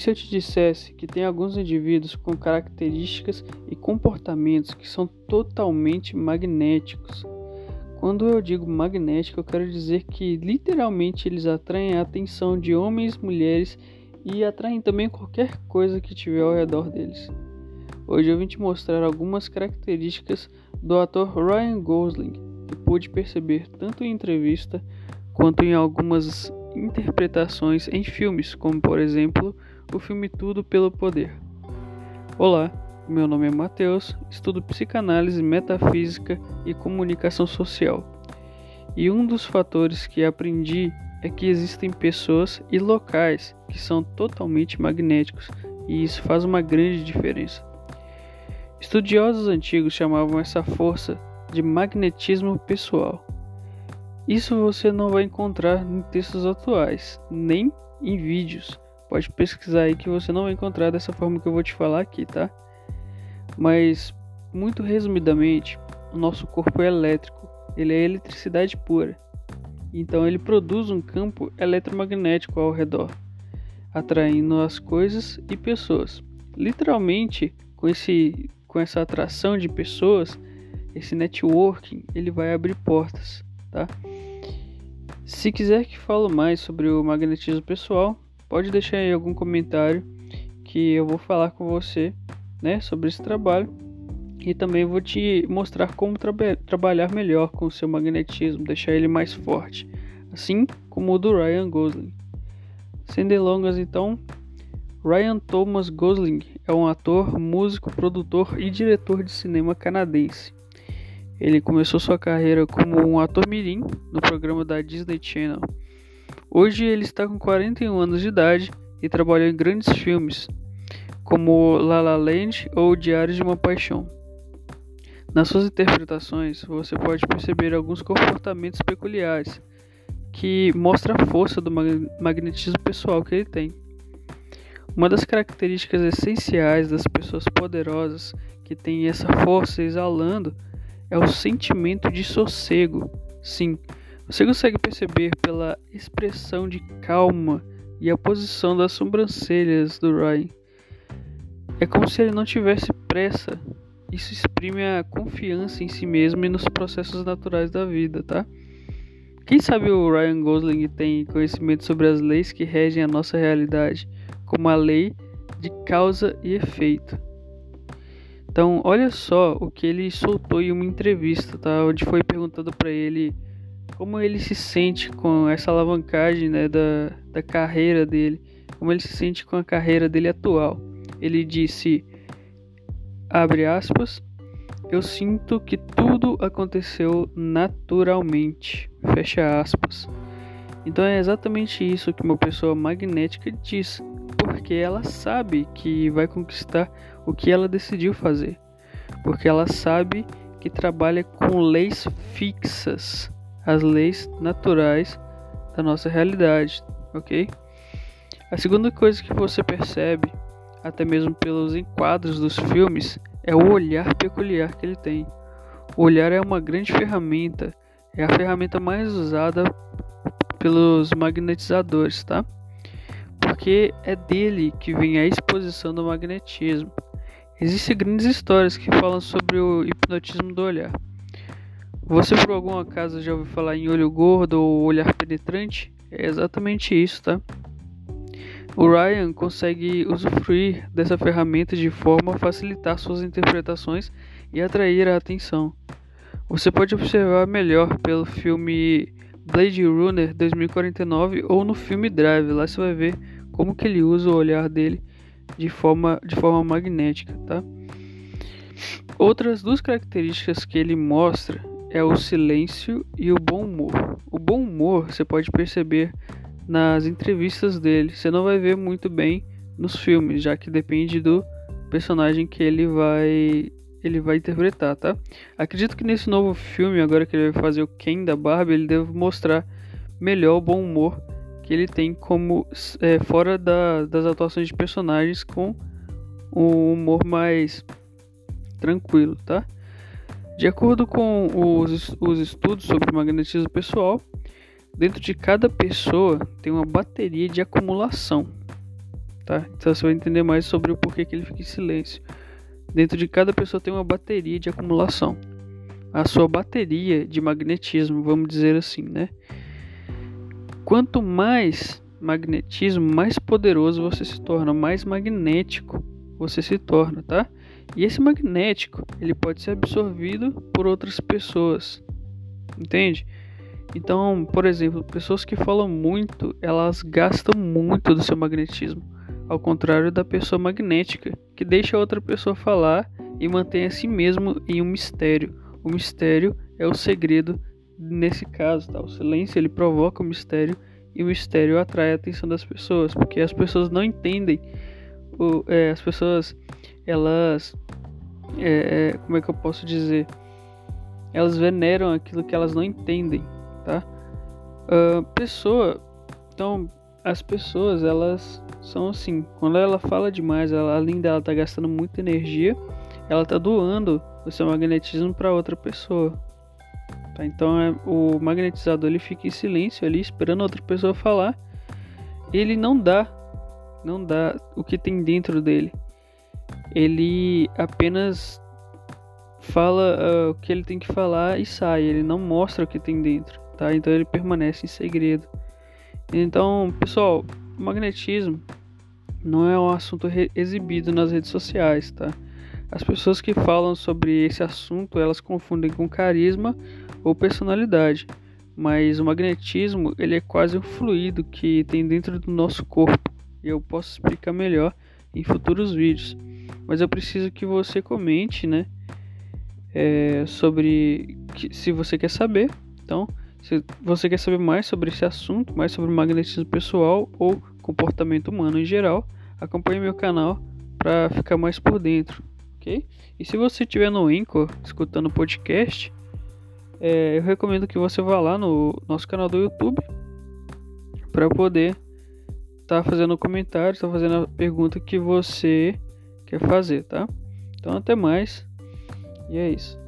se eu te dissesse que tem alguns indivíduos com características e comportamentos que são totalmente magnéticos? Quando eu digo magnético, eu quero dizer que literalmente eles atraem a atenção de homens, mulheres e atraem também qualquer coisa que tiver ao redor deles. Hoje eu vim te mostrar algumas características do ator Ryan Gosling, que pude perceber tanto em entrevista quanto em algumas interpretações em filmes, como por exemplo o filme Tudo pelo Poder. Olá, meu nome é Matheus, estudo psicanálise, metafísica e comunicação social. E um dos fatores que aprendi é que existem pessoas e locais que são totalmente magnéticos, e isso faz uma grande diferença. Estudiosos antigos chamavam essa força de magnetismo pessoal. Isso você não vai encontrar em textos atuais, nem em vídeos. Pode pesquisar aí que você não vai encontrar dessa forma que eu vou te falar aqui, tá? Mas, muito resumidamente, o nosso corpo é elétrico, ele é eletricidade pura. Então, ele produz um campo eletromagnético ao redor, atraindo as coisas e pessoas. Literalmente, com, esse, com essa atração de pessoas, esse networking, ele vai abrir portas, tá? Se quiser que fale mais sobre o magnetismo pessoal, pode deixar aí algum comentário que eu vou falar com você né, sobre esse trabalho e também vou te mostrar como tra trabalhar melhor com o seu magnetismo, deixar ele mais forte, assim como o do Ryan Gosling. Sem delongas, então, Ryan Thomas Gosling é um ator, músico, produtor e diretor de cinema canadense. Ele começou sua carreira como um ator mirim no programa da Disney Channel. Hoje ele está com 41 anos de idade e trabalhou em grandes filmes, como La La Land ou Diários de uma Paixão. Nas suas interpretações, você pode perceber alguns comportamentos peculiares que mostram a força do magnetismo pessoal que ele tem. Uma das características essenciais das pessoas poderosas que têm essa força exalando é o sentimento de sossego. Sim, você consegue perceber pela expressão de calma e a posição das sobrancelhas do Ryan. É como se ele não tivesse pressa. Isso exprime a confiança em si mesmo e nos processos naturais da vida, tá? Quem sabe o Ryan Gosling tem conhecimento sobre as leis que regem a nossa realidade, como a lei de causa e efeito. Então, olha só o que ele soltou em uma entrevista, tá? Onde foi perguntado para ele como ele se sente com essa alavancagem né, da, da carreira dele, como ele se sente com a carreira dele atual. Ele disse, abre aspas, eu sinto que tudo aconteceu naturalmente, fecha aspas. Então é exatamente isso que uma pessoa magnética diz, porque ela sabe que vai conquistar o que ela decidiu fazer, porque ela sabe que trabalha com leis fixas, as leis naturais da nossa realidade, ok? A segunda coisa que você percebe até mesmo pelos enquadros dos filmes, é o olhar peculiar que ele tem. O olhar é uma grande ferramenta, é a ferramenta mais usada pelos magnetizadores, tá? Porque é dele que vem a exposição do magnetismo. Existem grandes histórias que falam sobre o hipnotismo do olhar. Você por algum acaso já ouviu falar em olho gordo ou olhar penetrante? É exatamente isso, tá? O Ryan consegue usufruir dessa ferramenta de forma a facilitar suas interpretações e atrair a atenção. Você pode observar melhor pelo filme Blade Runner 2049 ou no filme Drive. Lá você vai ver como que ele usa o olhar dele de forma, de forma magnética, tá? Outras duas características que ele mostra é o silêncio e o bom humor. O bom humor você pode perceber nas entrevistas dele. Você não vai ver muito bem nos filmes, já que depende do personagem que ele vai ele vai interpretar, tá? Acredito que nesse novo filme, agora que ele vai fazer o Ken da Barbie, ele deve mostrar melhor o bom humor que ele tem como é, fora da, das atuações de personagens com um humor mais tranquilo, tá? De acordo com os, os estudos sobre magnetismo pessoal, Dentro de cada pessoa tem uma bateria de acumulação. tá? Então você vai entender mais sobre o porquê que ele fica em silêncio. Dentro de cada pessoa tem uma bateria de acumulação. A sua bateria de magnetismo, vamos dizer assim, né? Quanto mais magnetismo, mais poderoso você se torna, mais magnético você se torna, tá? E esse magnético, ele pode ser absorvido por outras pessoas. Entende? Então, por exemplo, pessoas que falam muito, elas gastam muito do seu magnetismo, ao contrário da pessoa magnética, que deixa outra pessoa falar e mantém a si mesmo em um mistério. O mistério é o segredo nesse caso, tá? O silêncio ele provoca o mistério e o mistério atrai a atenção das pessoas, porque as pessoas não entendem, o, é, as pessoas elas, é, é como é que eu posso dizer, elas veneram aquilo que elas não entendem, tá? Uh, pessoa, então as pessoas elas são assim, quando ela fala demais, ela, além dela tá gastando muita energia, ela tá doando o seu magnetismo para outra pessoa. Tá? Então é, o magnetizador ele fica em silêncio ali esperando outra pessoa falar. Ele não dá, não dá o que tem dentro dele. Ele apenas fala uh, o que ele tem que falar e sai. Ele não mostra o que tem dentro tá? Então ele permanece em segredo. Então, pessoal, magnetismo não é um assunto exibido nas redes sociais, tá? As pessoas que falam sobre esse assunto, elas confundem com carisma ou personalidade. Mas o magnetismo, ele é quase um fluido que tem dentro do nosso corpo. Eu posso explicar melhor em futuros vídeos. Mas eu preciso que você comente, né? É, sobre que, se você quer saber. Então, se você quer saber mais sobre esse assunto, mais sobre magnetismo pessoal ou comportamento humano em geral, acompanhe meu canal para ficar mais por dentro, ok? E se você estiver no Anchor escutando o podcast, é, eu recomendo que você vá lá no nosso canal do YouTube para poder estar tá fazendo um comentário, estar tá fazendo a pergunta que você quer fazer, tá? Então até mais e é isso.